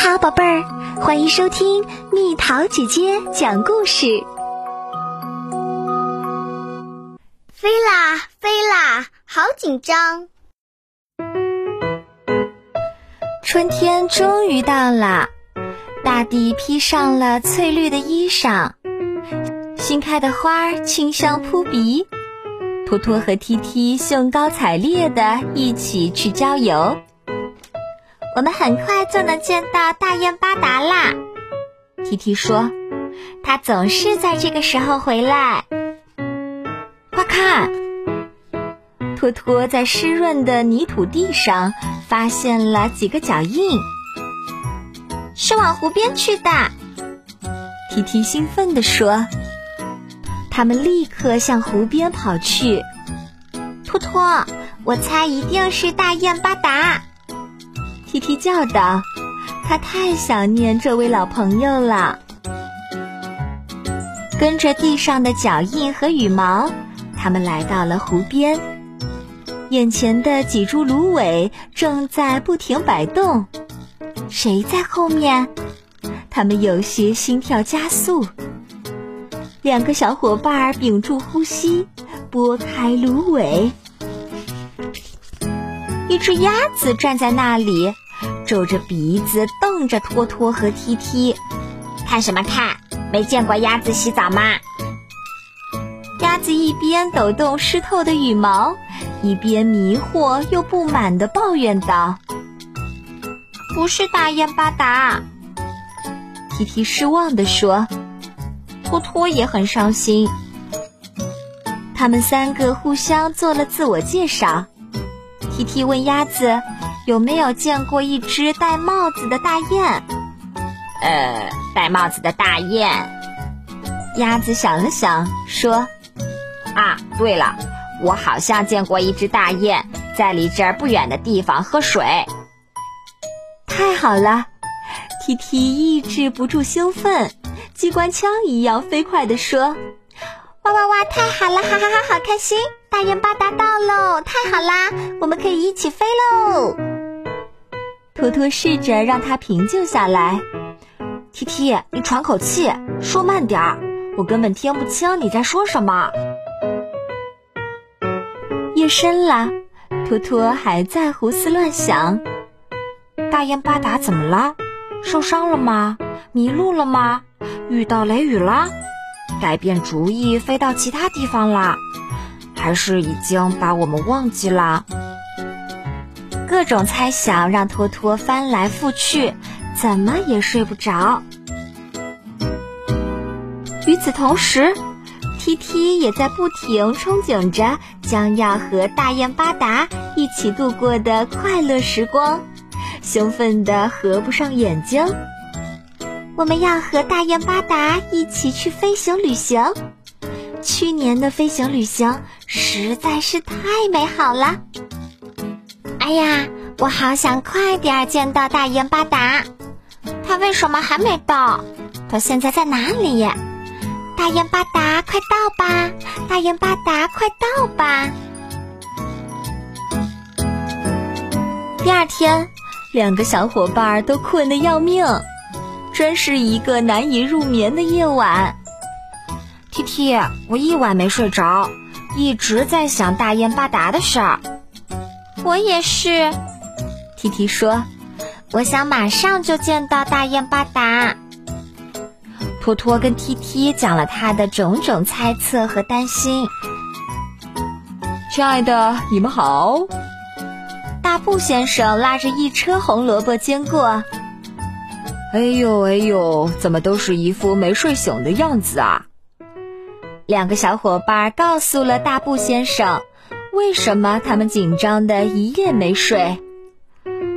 好，宝贝儿，欢迎收听蜜桃姐姐讲故事。飞啦飞啦，好紧张！春天终于到了，大地披上了翠绿的衣裳，新开的花儿清香扑鼻。托托和 T T 兴高采烈的一起去郊游。我们很快就能见到大雁巴达啦提提说，它总是在这个时候回来。快看，托托在湿润的泥土地上发现了几个脚印，是往湖边去的。提提兴奋地说，他们立刻向湖边跑去。托托，我猜一定是大雁巴达。T T 叫道：“他太想念这位老朋友了。”跟着地上的脚印和羽毛，他们来到了湖边。眼前的几株芦苇正在不停摆动。谁在后面？他们有些心跳加速。两个小伙伴屏住呼吸，拨开芦苇。一只鸭子站在那里，皱着鼻子瞪着托托和踢踢。看什么看？没见过鸭子洗澡吗？鸭子一边抖动湿透的羽毛，一边迷惑又不满地抱怨道：“不是大雁巴达。”踢踢失望地说：“托托也很伤心。”他们三个互相做了自我介绍。T T 问鸭子：“有没有见过一只戴帽子的大雁？”“呃，戴帽子的大雁。”鸭子想了想，说：“啊，对了，我好像见过一只大雁在离这儿不远的地方喝水。”太好了！T T 抑制不住兴奋，机关枪一样飞快地说：“哇哇哇！太好了，哈哈哈，好开心！”大雁巴达到喽！太好啦，我们可以一起飞喽！托托试着让它平静下来。T T，你喘口气，说慢点儿，我根本听不清你在说什么。夜深了，托托还在胡思乱想。大雁巴达怎么了？受伤了吗？迷路了吗？遇到雷雨了？改变主意飞到其他地方啦？还是已经把我们忘记了？各种猜想让托托翻来覆去，怎么也睡不着。与此同时，T T 也在不停憧憬着将要和大雁巴达一起度过的快乐时光，兴奋的合不上眼睛。我们要和大雁巴达一起去飞行旅行。去年的飞行旅行实在是太美好了。哎呀，我好想快点见到大雁巴达。他为什么还没到？他现在在哪里？大雁巴达，快到吧！大雁巴达，快到吧！第二天，两个小伙伴都困得要命，真是一个难以入眠的夜晚。T T，我一晚没睡着，一直在想大雁巴达的事儿。我也是，T T 说，我想马上就见到大雁巴达。托托跟 T T 讲了他的种种猜测和担心。亲爱的，你们好。大布先生拉着一车红萝卜经过。哎呦哎呦，怎么都是一副没睡醒的样子啊！两个小伙伴告诉了大布先生，为什么他们紧张的一夜没睡。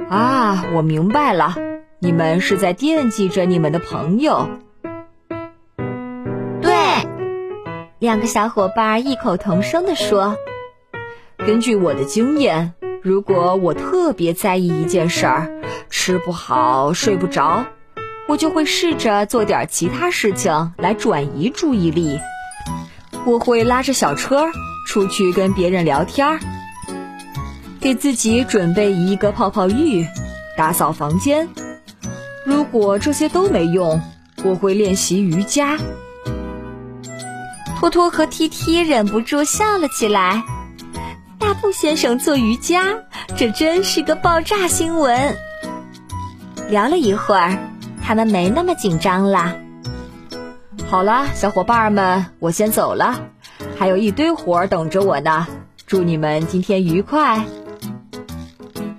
啊，我明白了，你们是在惦记着你们的朋友。对，两个小伙伴异口同声地说：“根据我的经验，如果我特别在意一件事儿，吃不好睡不着，我就会试着做点其他事情来转移注意力。”我会拉着小车出去跟别人聊天儿，给自己准备一个泡泡浴，打扫房间。如果这些都没用，我会练习瑜伽。托托和 T T 忍不住笑了起来。大布先生做瑜伽，这真是个爆炸新闻。聊了一会儿，他们没那么紧张了。好了，小伙伴们，我先走了，还有一堆活儿等着我呢。祝你们今天愉快。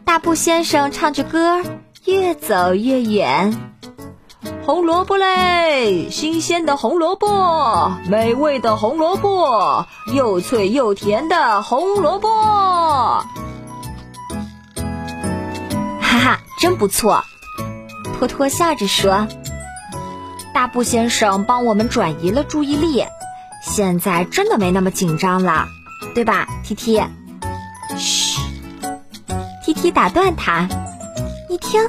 大布先生唱着歌，越走越远。红萝卜嘞，新鲜的红萝卜，美味的红萝卜，又脆又甜的红萝卜。哈哈，真不错！托托笑着说。大布先生帮我们转移了注意力，现在真的没那么紧张了，对吧，T T？嘘，T T 打断他，你听，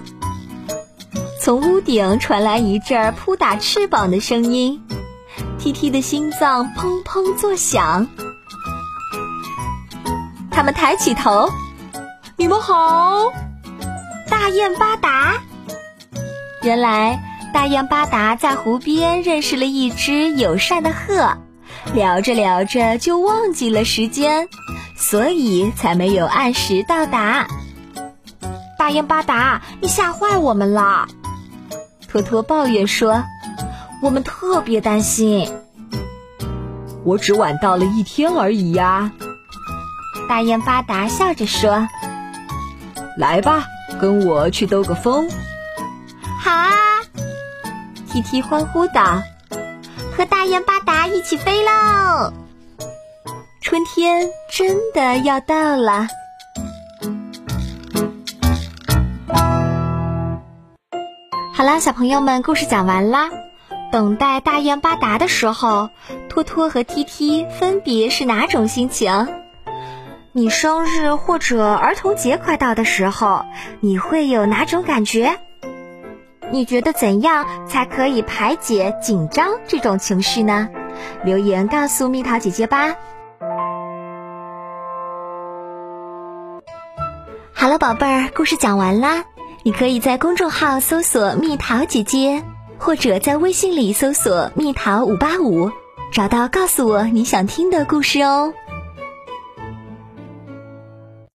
从屋顶传来一阵扑打翅膀的声音，T T 的心脏砰砰作响。他们抬起头，你们好，大雁巴达。原来。大雁巴达在湖边认识了一只友善的鹤，聊着聊着就忘记了时间，所以才没有按时到达。大雁巴达，你吓坏我们了！托托抱怨说：“我们特别担心。”我只晚到了一天而已呀。大雁巴达笑着说：“来吧，跟我去兜个风。”好啊。踢踢欢呼道：“和大雁巴达一起飞喽！春天真的要到了。”好啦，小朋友们，故事讲完啦。等待大雁巴达的时候，托托和 T T 分别是哪种心情？你生日或者儿童节快到的时候，你会有哪种感觉？你觉得怎样才可以排解紧张这种情绪呢？留言告诉蜜桃姐姐吧。好了，宝贝儿，故事讲完啦。你可以在公众号搜索“蜜桃姐姐”，或者在微信里搜索“蜜桃五八五”，找到告诉我你想听的故事哦。